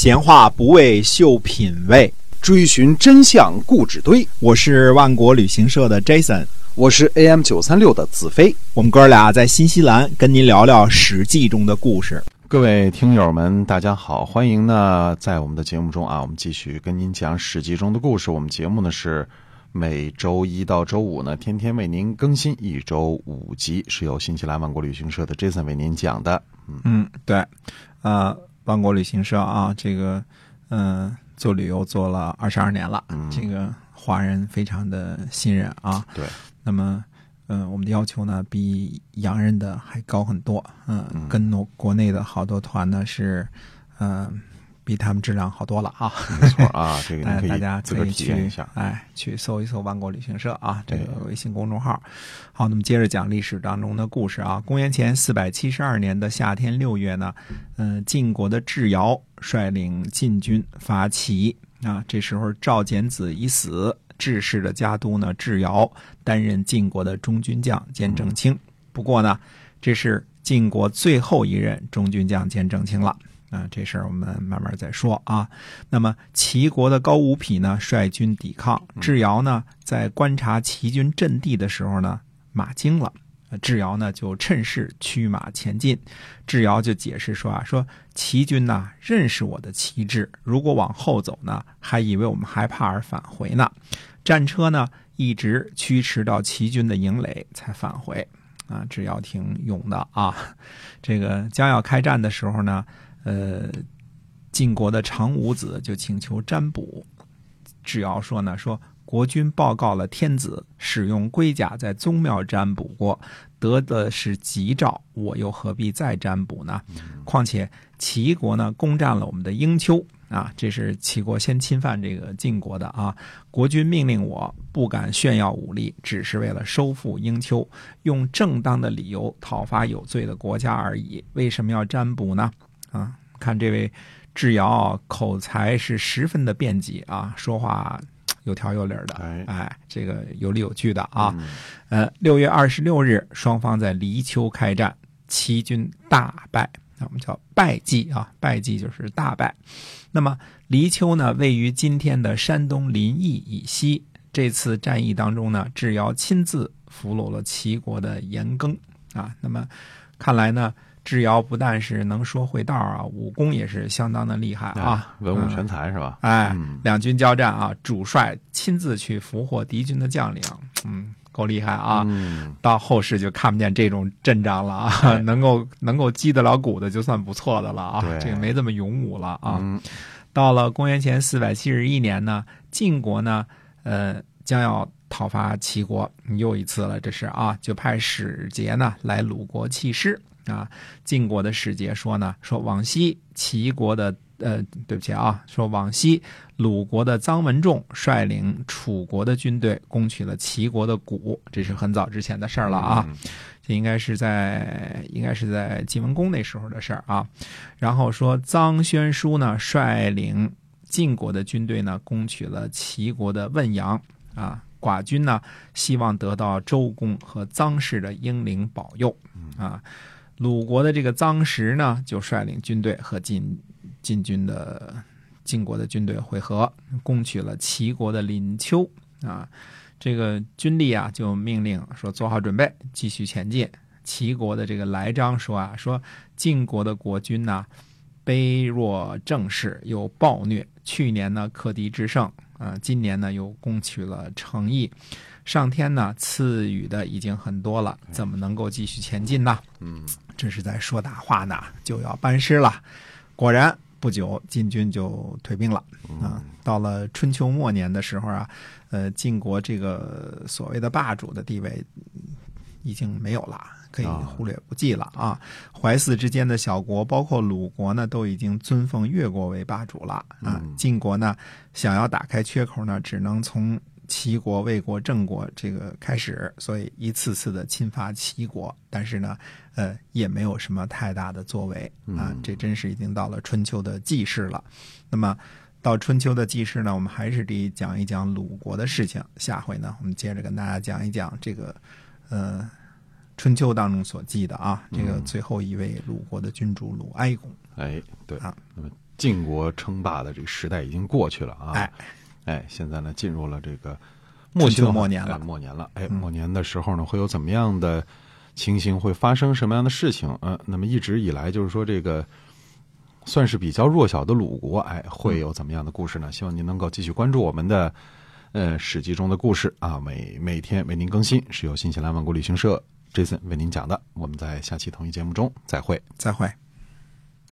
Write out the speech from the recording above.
闲话不为秀品味，追寻真相故纸堆。我是万国旅行社的 Jason，我是 AM 九三六的子飞。我们哥俩在新西兰跟您聊聊《史记》中的故事。各位听友们，大家好，欢迎呢在我们的节目中啊，我们继续跟您讲《史记》中的故事。我们节目呢是每周一到周五呢，天天为您更新一周五集，是由新西兰万国旅行社的 Jason 为您讲的。嗯嗯，对，啊，万国旅行社啊，这个嗯，做旅游做了二十二年了，这个华人非常的信任啊。对，那么。嗯，我们的要求呢比洋人的还高很多。嗯，跟国内的好多团呢是，嗯，比他们质量好多了啊。没错啊，这个大家可以去下，哎，去搜一搜万国旅行社啊，这个微信公众号。好，那么接着讲历史当中的故事啊。公元前四百七十二年的夏天六月呢，嗯，晋国的智瑶率领晋军伐齐啊，这时候赵简子已死。智氏的家督呢，智瑶担任晋国的中军将兼正卿。不过呢，这是晋国最后一任中军将兼正卿了。啊，这事儿我们慢慢再说啊。那么齐国的高无匹呢，率军抵抗。智瑶呢，在观察齐军阵地的时候呢，马惊了。智瑶呢就趁势驱马前进，智瑶就解释说啊，说齐军呐认识我的旗帜，如果往后走呢，还以为我们害怕而返回呢。战车呢一直驱驰到齐军的营垒才返回，啊，智瑶挺勇的啊。这个将要开战的时候呢，呃，晋国的长武子就请求占卜，智瑶说呢，说。国君报告了天子，使用龟甲在宗庙占卜过，得的是吉兆，我又何必再占卜呢？况且齐国呢攻占了我们的英丘啊，这是齐国先侵犯这个晋国的啊。国君命令我不敢炫耀武力，只是为了收复英丘，用正当的理由讨伐有罪的国家而已。为什么要占卜呢？啊，看这位智瑶口才是十分的辩解啊，说话。有条有理的，哎，这个有理有据的啊。呃，六月二十六日，双方在黎丘开战，齐军大败，那我们叫败绩啊，败绩就是大败。那么黎丘呢，位于今天的山东临沂以西。这次战役当中呢，智瑶亲自俘虏了齐国的严庚啊。那么看来呢。智瑶不但是能说会道啊，武功也是相当的厉害啊，文武全才是吧？哎，两军交战啊，主帅亲自去俘获敌军的将领，嗯，够厉害啊。到后世就看不见这种阵仗了啊，能够能够击得了鼓的就算不错的了啊，这个没这么勇武了啊。到了公元前四百七十一年呢，晋国呢，呃，将要讨伐齐国，又一次了，这是啊，就派使节呢来鲁国弃师。啊，晋国的使节说呢，说往西齐国的呃，对不起啊，说往西鲁国的臧文仲率领楚国的军队攻取了齐国的谷，这是很早之前的事儿了啊，这应该是在应该是在晋文公那时候的事儿啊。然后说臧宣书呢率领晋国的军队呢攻取了齐国的汶阳啊，寡君呢希望得到周公和臧氏的英灵保佑啊。鲁国的这个臧石呢，就率领军队和晋晋军的晋国的军队会合，攻取了齐国的临丘啊。这个军力啊，就命令说做好准备，继续前进。齐国的这个来章说啊，说晋国的国君呢，卑弱正式又暴虐，去年呢克敌制胜啊，今年呢又攻取了城邑。上天呢赐予的已经很多了，怎么能够继续前进呢？嗯，这是在说大话呢，就要班师了。果然不久，晋军就退兵了。啊，到了春秋末年的时候啊，呃，晋国这个所谓的霸主的地位已经没有了，可以忽略不计了啊。淮泗之间的小国，包括鲁国呢，都已经尊奉越国为霸主了啊。晋国呢，想要打开缺口呢，只能从。齐国、魏国、郑国这个开始，所以一次次的侵伐齐国，但是呢，呃，也没有什么太大的作为啊。这真是已经到了春秋的季世了。那么到春秋的季世呢，我们还是得讲一讲鲁国的事情。下回呢，我们接着跟大家讲一讲这个呃春秋当中所记的啊，这个最后一位鲁国的君主鲁哀公。哎，对啊，那么。晋国称霸的这个时代已经过去了啊。哎，哎，现在呢进入了这个末期的末年了哎末年了。哎，嗯末年的时候呢，会有怎么样的情形？会发生什么样的事情？嗯、那么一直以来就是说这个。算是比较弱小的鲁国，哎，会有怎么样的故事呢？希望您能够继续关注我们的，呃，《史记》中的故事啊，每每天为您更新，是由新西兰万国旅行社 Jason 为您讲的。我们在下期同一节目中再会。再会。